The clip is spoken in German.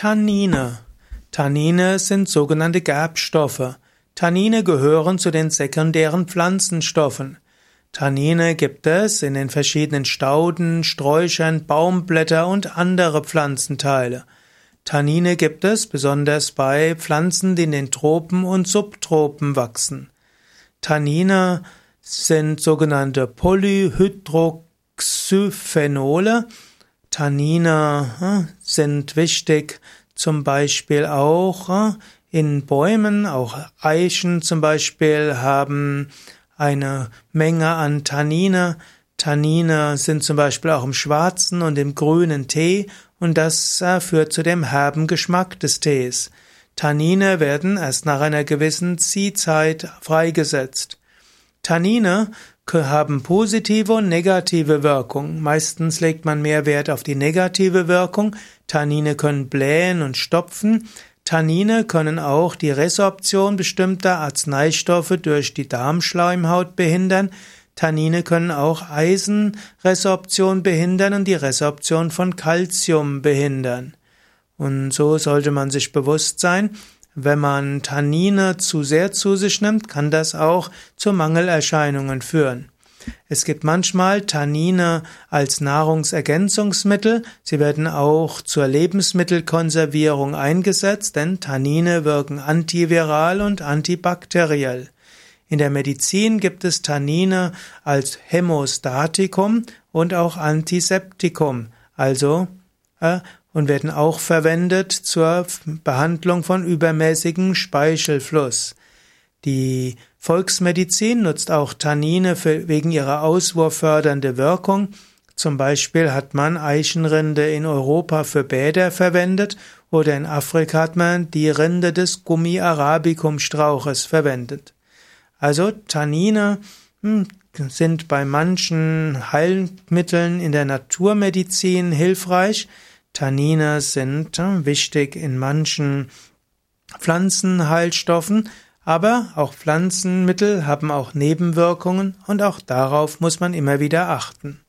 Tannine. Tannine sind sogenannte Gerbstoffe. Tannine gehören zu den sekundären Pflanzenstoffen. Tannine gibt es in den verschiedenen Stauden, Sträuchern, Baumblätter und andere Pflanzenteile. Tannine gibt es besonders bei Pflanzen, die in den Tropen und Subtropen wachsen. Tannine sind sogenannte Polyhydroxyphenole. Tannine hm, sind wichtig, zum Beispiel auch hm, in Bäumen, auch Eichen zum Beispiel haben eine Menge an Tannine. Tannine sind zum Beispiel auch im schwarzen und im grünen Tee und das äh, führt zu dem herben Geschmack des Tees. Tannine werden erst nach einer gewissen Ziehzeit freigesetzt. Tannine haben positive und negative Wirkung. Meistens legt man mehr Wert auf die negative Wirkung. Tannine können blähen und stopfen. Tannine können auch die Resorption bestimmter Arzneistoffe durch die Darmschleimhaut behindern. Tannine können auch Eisenresorption behindern und die Resorption von Calcium behindern. Und so sollte man sich bewusst sein, wenn man Tannine zu sehr zu sich nimmt, kann das auch zu Mangelerscheinungen führen. Es gibt manchmal Tannine als Nahrungsergänzungsmittel. Sie werden auch zur Lebensmittelkonservierung eingesetzt, denn Tannine wirken antiviral und antibakteriell. In der Medizin gibt es Tannine als Hämostatikum und auch Antiseptikum, also äh, und werden auch verwendet zur Behandlung von übermäßigem Speichelfluss. Die Volksmedizin nutzt auch Tannine für, wegen ihrer auswurffördernde Wirkung. Zum Beispiel hat man Eichenrinde in Europa für Bäder verwendet oder in Afrika hat man die Rinde des Gummi arabicum Strauches verwendet. Also Tannine hm, sind bei manchen Heilmitteln in der Naturmedizin hilfreich, Tannine sind äh, wichtig in manchen Pflanzenheilstoffen, aber auch Pflanzenmittel haben auch Nebenwirkungen und auch darauf muss man immer wieder achten.